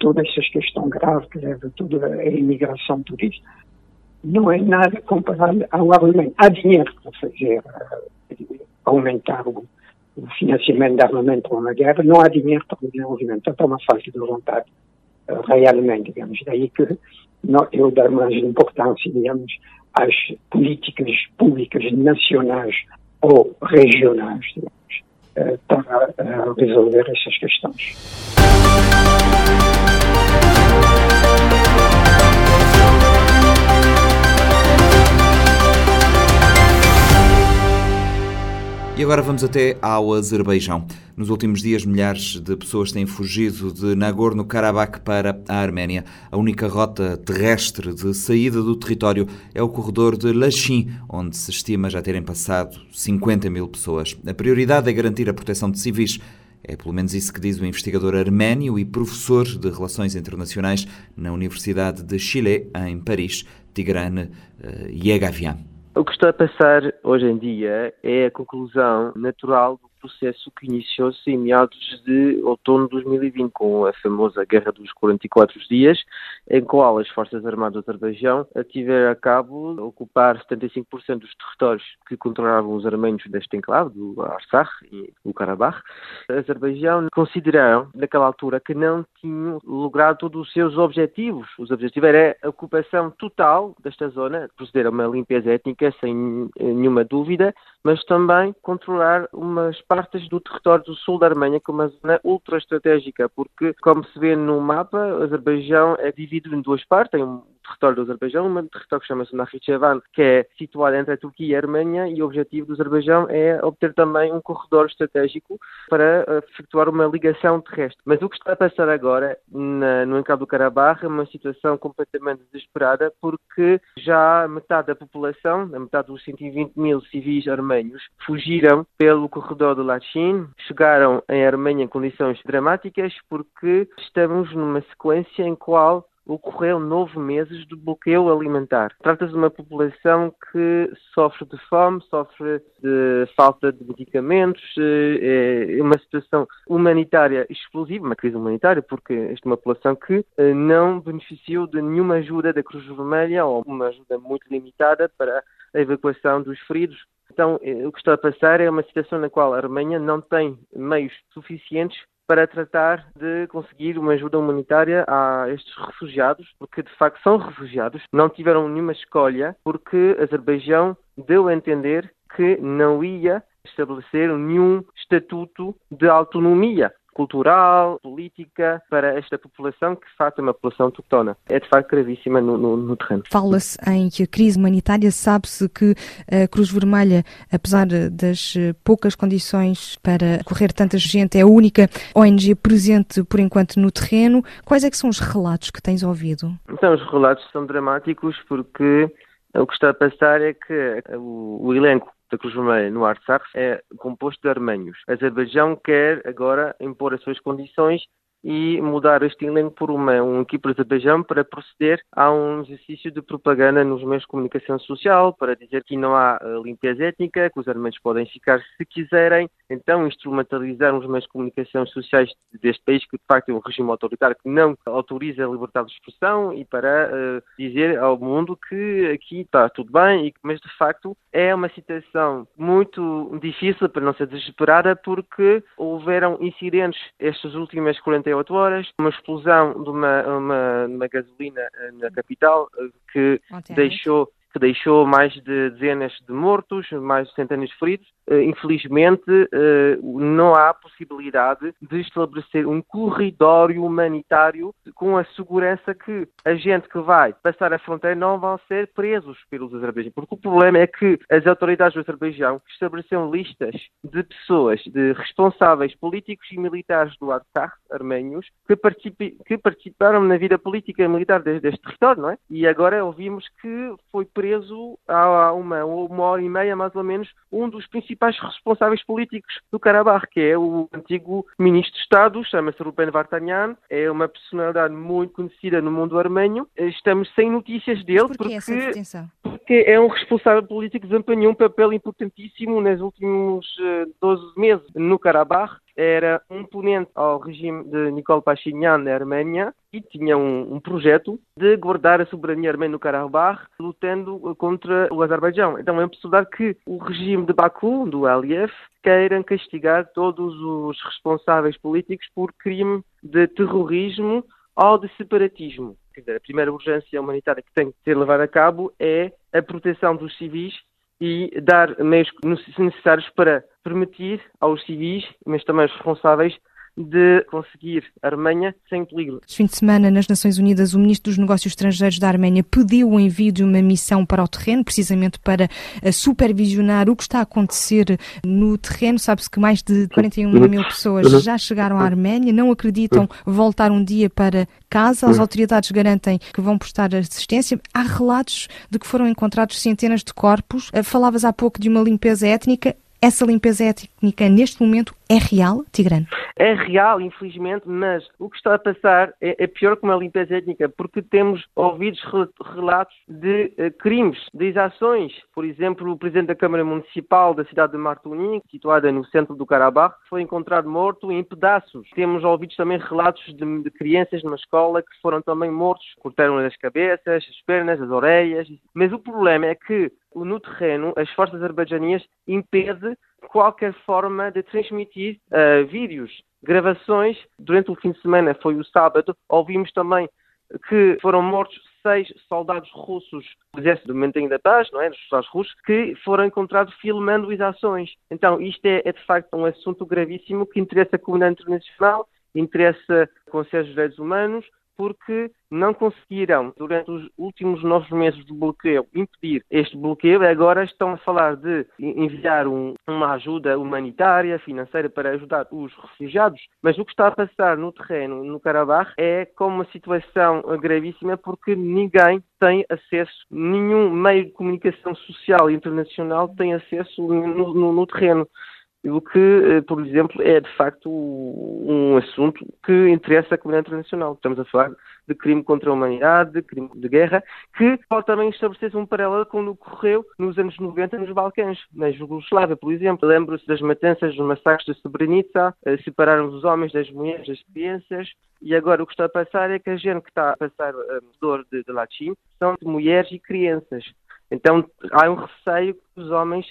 todas essas questões graves que leva toda a imigração turista, não é nada comparado ao armamento. Há dinheiro para fazer, uh, aumentar o, o, financiamento de armamento para uma guerra, não há dinheiro para o desenvolvimento. Portanto, há uma falta de vontade, uh, realmente, digamos. Daí que não, eu dar mais importância, digamos, às políticas públicas nacionais ou regionais, digamos para eh, resolver essas questões. E agora vamos até ao Azerbaijão. Nos últimos dias, milhares de pessoas têm fugido de Nagorno-Karabakh para a Arménia. A única rota terrestre de saída do território é o corredor de Lachin, onde se estima já terem passado 50 mil pessoas. A prioridade é garantir a proteção de civis. É pelo menos isso que diz o investigador arménio e professor de Relações Internacionais na Universidade de Chile, em Paris, Tigrane Yegavian. O que está a passar hoje em dia é a conclusão natural do processo que iniciou-se em meados de outono de 2020, com a famosa Guerra dos 44 Dias, em qual as Forças Armadas do Azerbaijão tiveram a cabo ocupar 75% dos territórios que controlavam os armênios deste enclave, do Artsakh e o Karabakh. A Azerbaijão consideraram, naquela altura, que não tinham logrado todos os seus objetivos. Os objetivos era a ocupação total desta zona, proceder a uma limpeza étnica, sem nenhuma dúvida, mas também controlar umas partes do território do sul da Arménia, que é uma zona ultra estratégica, porque, como se vê no mapa, o Azerbaijão é em duas partes, tem um território do Azerbaijão, um território que chama-se Nakhichevan, que é situado entre a Turquia e a Arménia, e o objetivo do Azerbaijão é obter também um corredor estratégico para eh, efetuar uma ligação terrestre. Mas o que está a passar agora na, no enclave do Karabakh é uma situação completamente desesperada, porque já metade da população, a metade dos 120 mil civis armênios, fugiram pelo corredor de Lachin, chegaram em Arménia em condições dramáticas, porque estamos numa sequência em qual ocorreram nove meses de bloqueio alimentar. Trata-se de uma população que sofre de fome, sofre de falta de medicamentos, eh, é uma situação humanitária explosiva, uma crise humanitária, porque esta é uma população que eh, não beneficiou de nenhuma ajuda da Cruz Vermelha ou uma ajuda muito limitada para a evacuação dos feridos. Então, eh, o que está a passar é uma situação na qual a Alemanha não tem meios suficientes para tratar de conseguir uma ajuda humanitária a estes refugiados, porque de facto são refugiados, não tiveram nenhuma escolha, porque Azerbaijão deu a entender que não ia estabelecer nenhum estatuto de autonomia cultural, política para esta população, que de facto é uma população autoctona. É de facto gravíssima no, no, no terreno. Fala-se em crise humanitária, sabe-se que a Cruz Vermelha, apesar das poucas condições para correr tanta gente, é a única ONG presente por enquanto no terreno. Quais é que são os relatos que tens ouvido? Então, os relatos são dramáticos porque o que está a passar é que o, o elenco da Cruz Vermelha no Artsakh é composto de armênios. Azerbaijão quer agora impor as suas condições e mudar este elenco por uma, um equipe Azerbaijão para proceder a um exercício de propaganda nos meios de comunicação social, para dizer que não há eh, limpeza étnica, que os armênios podem ficar se quiserem, então instrumentalizar os meios de comunicação sociais deste país, que de facto é um regime autoritário que não autoriza a liberdade de expressão, e para uh, dizer ao mundo que aqui está tudo bem, mas de facto é uma situação muito difícil, para não ser desesperada, porque houveram incidentes estas últimas 48 48 horas, uma explosão de uma, uma, uma gasolina eh, na capital eh, que deixou que deixou mais de dezenas de mortos, mais de centenas de feridos. Eh, infelizmente, eh, não há possibilidade de estabelecer um corredor humanitário com a segurança que a gente que vai passar a fronteira não vão ser presos pelos azerbaijanos. Porque o problema é que as autoridades do Azerbaijão estabeleceram listas de pessoas, de responsáveis políticos e militares do Artsakh, armênios, que, que participaram na vida política e militar deste território, não é? E agora ouvimos que foi preso há uma, uma hora e meia, mais ou menos, um dos principais responsáveis políticos do Karabakh, que é o antigo ministro de Estado, chama-se Ruben Vartanyan, é uma personalidade muito conhecida no mundo armênio. Estamos sem notícias dele porque, porque é um responsável político que desempenhou um papel importantíssimo nos últimos 12 eh, meses no Karabakh era um ponente ao regime de Nicole Pashinyan na Arménia e tinha um, um, projeto de guardar a soberania armênia no Karabakh, lutando contra o Azerbaijão. Então é possibilidade que o regime de Baku, do Aliyev, queiram castigar todos os responsáveis políticos por crime de terrorismo ou de separatismo. Quer dizer, a primeira urgência humanitária que tem que ser levada a cabo é a proteção dos civis e dar meios necessários para permitir aos civis, mas também aos responsáveis, de conseguir a Arménia sem perigo. Este fim de semana, nas Nações Unidas, o Ministro dos Negócios Estrangeiros da Arménia pediu o envio de uma missão para o terreno, precisamente para eh, supervisionar o que está a acontecer no terreno. Sabe-se que mais de 41 mil pessoas já chegaram à Arménia, não acreditam voltar um dia para casa. As autoridades garantem que vão prestar assistência. Há relatos de que foram encontrados centenas de corpos. Eh, falavas há pouco de uma limpeza étnica Essa limpeza étnica, neste momento, é real, Tigrano? É real, infelizmente, mas o que está a passar é, é pior que uma limpeza étnica, porque temos ouvidos relatos de uh, crimes, de exações. Por exemplo, o presidente da Câmara Municipal da cidade de Martuni, situada no centro do Karabakh, foi encontrado morto em pedaços. Temos ouvidos também relatos de, de crianças numa escola que foram também mortos, cortaram as cabeças, as pernas, as orelhas. Mas o problema é que no terreno as forças azerbaijanias impedem qualquer forma de transmitir uh, vídeos, gravações. Durante o fim de semana, foi o sábado, ouvimos também que foram mortos seis soldados russos do exército do Mantenho da Paz, não é? Dos soldados russos, que foram encontrados filmando as ações. Então, isto é, é, de facto um assunto gravíssimo que interessa a comunidade internacional, interessa o Conselho dos Direitos Humanos, porque não conseguiram, durante os últimos nove meses de bloqueio, impedir este bloqueio. Agora estão a falar de enviar um, uma ajuda humanitária, financeira, para ajudar os refugiados. Mas o que está a passar no terreno, no Karabakh, é como uma situação gravíssima, porque ninguém tem acesso, nenhum meio de comunicação social internacional tem acesso no, no, no terreno o que, eh, por exemplo, é de facto um assunto que interessa a comunidade internacional. Estamos a falar de crime contra a humanidade, de crime de guerra, que pode também estabelecer-se um paralelo com o que ocorreu nos anos 90 nos Balcãs, na Jugoslávia, por exemplo. Lembro-se das matanças, dos massacres de Srebrenica, eh, separaram os homens das mulheres, das crianças, e agora o que está a passar é que a gente que está a passar a dor de, de Lachim são de mulheres e crianças. Então há um receio que os homens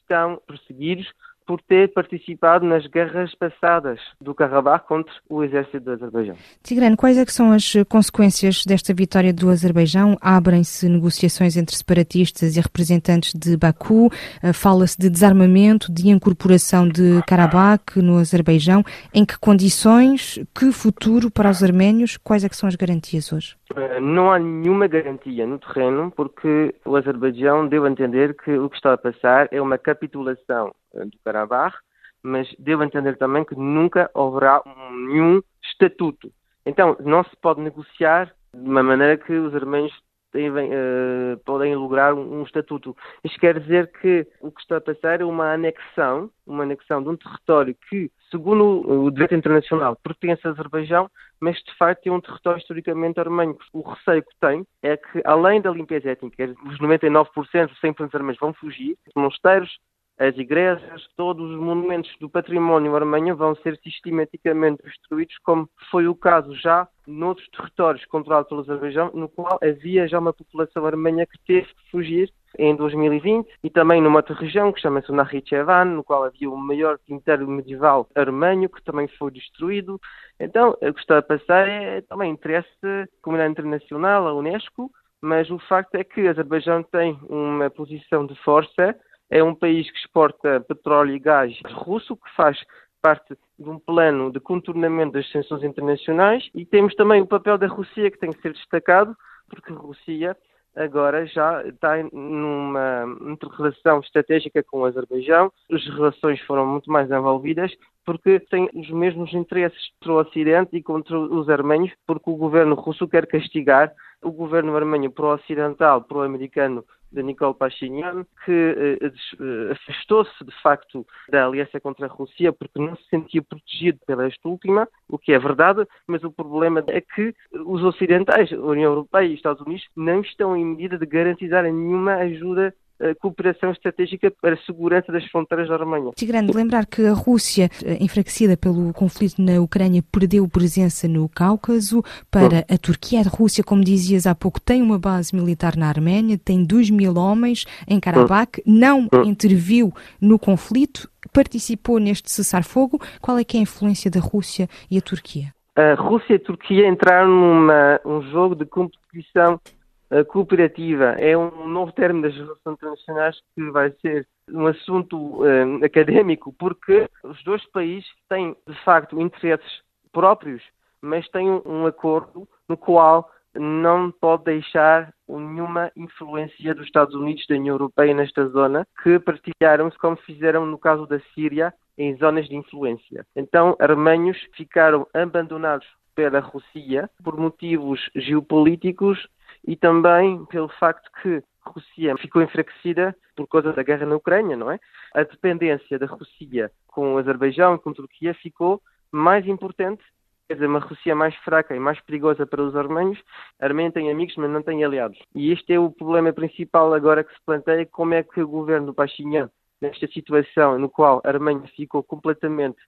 estão perseguidos por ter participado nas guerras passadas do Karabakh contra o exército do Azerbaijão. Tigrano, quais é são as consequências desta vitória do Azerbaijão? Abrem-se negociações entre separatistas e representantes de Baku, eh, fala-se de desarmamento, de incorporação de Karabakh no Azerbaijão. Em que condições? Que futuro para os arménios? Quais é são as garantias hoje? Eh, não há nenhuma garantia no terreno porque o Azerbaijão deu a entender que o que está a passar é uma capitulação eh, do Karabakh, mas devo entender também que nunca haverá nenhum estatuto. Então, não se pode negociar de uma maneira que os armênios podem lograr um, um, estatuto. Isto quer dizer que o que está a passar é uma anexão, uma anexão de um território que, segundo o, direito internacional, pertence ao Azerbaijão, mas de facto é um território historicamente armênio. O receio que tem é que, além da limpeza étnica, os 99%, os 100% armênios vão fugir, os mosteiros, as igrejas, todos os monumentos do património armênio vão ser sistematicamente destruídos, como foi o caso já noutros territórios controlados pelo Azerbaijão, no qual havia já uma população armênia que teve que fugir em 2020 e também numa outra região que chama-se o Nakhichevan, no qual havia o maior cemitério medieval armênio que também foi destruído. Então, o que está a passar é também interesse da comunidade internacional, a Unesco, mas o facto é que o Azerbaijão tem uma posição de força é um país que exporta petróleo e gás russo, que faz parte de um plano de contornamento das sanções internacionais e temos também o papel da Rússia que tem que ser destacado, porque a Rússia agora já está numa relação estratégica com o Azerbaijão. As relações foram muito mais envolvidas porque tem os mesmos interesses contra o Ocidente e contra os armênios, porque o governo russo quer castigar o governo armênio pro-ocidental, pro-americano de Nicole Pashinyan, que eh, eh, afastou-se de facto da aliança contra a Rússia porque não se sentia protegido pela esta última, o que é verdade, mas o problema é que os ocidentais, a União Europeia e os Estados Unidos, não estão em medida de garantizar nenhuma ajuda cooperação estratégica para a segurança das fronteiras da Alemanha. grande lembrar que a Rússia, eh, enfraquecida pelo conflito na Ucrânia, perdeu presença no Cáucaso para a Turquia. A Rússia, como dizias há pouco, tem uma base militar na Arménia, tem 2 mil homens em Karabakh, não interviu no conflito, participou neste cessar-fogo. Qual é que é a influência da Rússia e a Turquia? A Rússia e a Turquia entraram num jogo de competição a cooperativa é um novo termo das relações internacionais que vai ser um assunto uh, académico, porque os dois países têm, de facto, interesses próprios, mas têm um, um acordo no qual não pode deixar nenhuma influência dos Estados Unidos da União Europeia nesta zona, que partilharam-se como fizeram no caso da Síria, em zonas de influência. Então, armênios ficaram abandonados pela Rússia por motivos geopolíticos e também pelo facto que a Rússia ficou enfraquecida por causa da guerra na Ucrânia, não é? A dependência da Rússia com o Azerbaijão e com a Turquia ficou mais importante quer dizer, uma Rússia mais fraca e mais perigosa para os armênios. A Arménia tem amigos, mas não tem aliados. E este é o problema principal agora que se planteia, como é que o governo do Pashinyan, nesta situação no qual a Arménia ficou completamente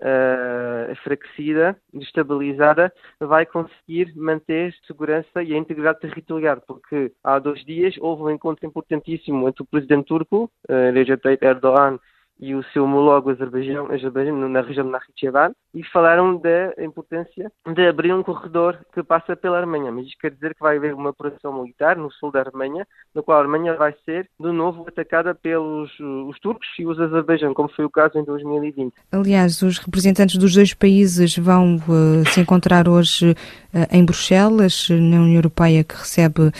uh, enfraquecida, destabilizada, vai conseguir manter segurança e a integridade territorial, porque há dois dias houve um encontro importantíssimo entre o presidente turco, uh, Recep Tayyip Erdogan, e o seu homólogo Azerbaijão, Azerbaijão na região de Nakhichevan e falaram da importância de abrir um corredor que passa pela Arménia. Mas isto quer dizer que vai haver uma operação militar no sul da Arménia, no qual a Arménia vai ser de novo atacada pelos os turcos e os Azerbaijão, como foi o caso em 2020. Aliás, os representantes dos dois países vão uh, se encontrar hoje uh, em Bruxelas, na União Europeia, que recebe uh,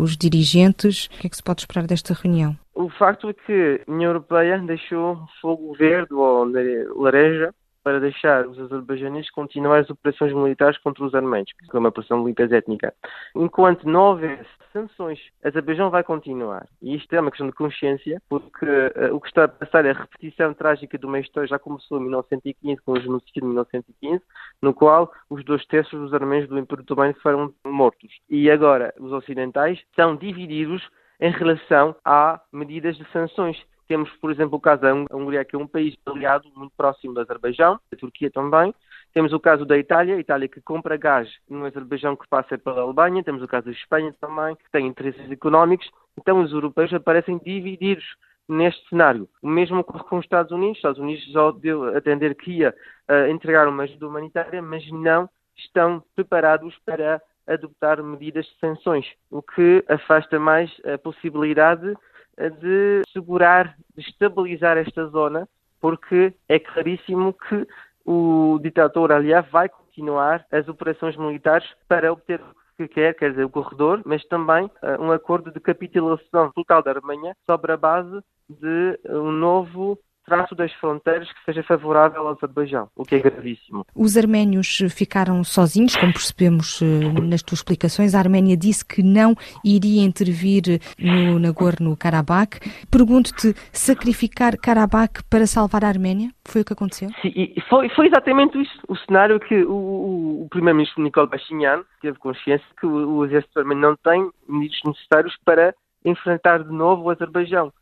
os dirigentes. O que é que se pode esperar desta reunião? O facto é que a União Europeia deixou fogo verde ou laranja para deixar os azerbaijaneses continuar as operações militares contra os armênios, que é uma operação militar étnica. Enquanto não houver sanções, Azerbaijão vai continuar. E isto é uma questão de consciência, porque uh, o que está a passar é a repetição trágica de uma história já começou em 1915, com o genocídio de 1915, no qual os dois terços dos armênios do Império Otomano foram mortos. E agora os ocidentais são divididos em relação a medidas de sanções. Temos, por exemplo, o caso da Hungria, que é um país aliado muito próximo do Azerbaijão, da Turquia também. Temos o caso da Itália, a Itália que compra gás no Azerbaijão que passa pela Alemanha. Temos o caso da Espanha também, que tem interesses económicos. Então os europeus aparecem divididos neste cenário. O mesmo ocorre com os Estados Unidos. Os Estados Unidos já deu a atender que ia uh, entregar uma ajuda humanitária, mas não estão preparados para adoptar medidas de sanções, o que afasta mais a possibilidade eh, de segurar, de estabilizar esta zona, porque é claríssimo que o ditador aliás vai continuar as operações militares para obter o que quer, quer dizer, o corredor, mas também uh, um acordo de capitulação total da Alemanha sobre a base de um novo traço das fronteiras que seja favorável ao Azerbaijão, o que é gravíssimo. Os arménios ficaram sozinhos, como percebemos eh, nas tuas explicações. A Arménia disse que não iria intervir no Nagorno-Karabakh. Pergunto-te, sacrificar Karabakh para salvar a Arménia? Foi o que aconteceu? Sim, foi, foi exatamente isso. O cenário que o, o, primeiro-ministro Nicole Pashinyan teve consciência que o, o exército armênio não tem medios necessários para enfrentar de novo o Azerbaijão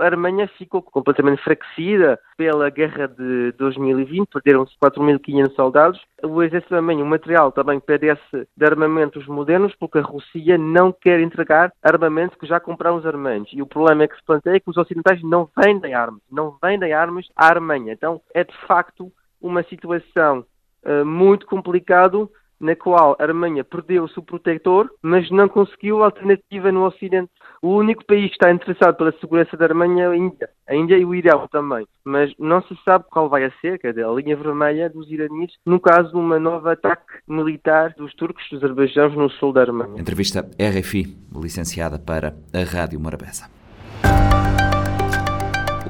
a Alemanha ficou completamente enfraquecida pela guerra de 2020, perderam-se 4.500 soldados. O exército alemão, o material também padece de armamentos modernos, porque a Rússia não quer entregar armamentos que já compraram os armamentos. E o problema é que se planteia é que os ocidentais não vendem armas, não vendem armas à Alemanha. Então é de facto uma situação uh, muito complicada na qual a Alemanha perdeu o seu protetor, mas não conseguiu alternativa no Ocidente. O único país que está interessado pela segurança da Alemanha é a Índia. A Índia e o Irão também. Mas não se sabe qual vai ser, a linha vermelha dos iraníes, no caso de uma nova ataque militar dos turcos, dos azerbaijãos, no sul da Alemanha. Entrevista RFI, licenciada para a Rádio Morabeza.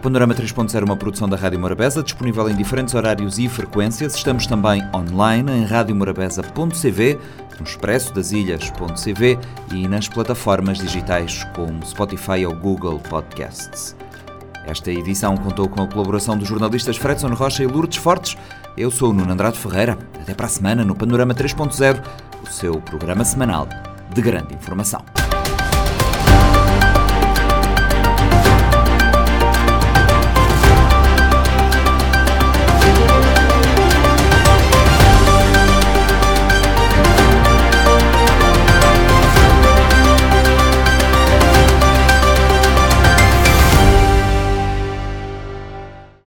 Panorama 3.0 é uma produção da Rádio Morabeza, disponível em diferentes horários e frequências. Estamos também online em radiomorabeza.cv, no expresso das ilhas.cv e nas plataformas digitais como Spotify ou Google Podcasts. Esta edição contou com a colaboração dos jornalistas Fredson Rocha e Lourdes Fortes. Eu sou o Nuno Andrade Ferreira. Até para a semana no Panorama 3.0, o seu programa semanal de grande informação.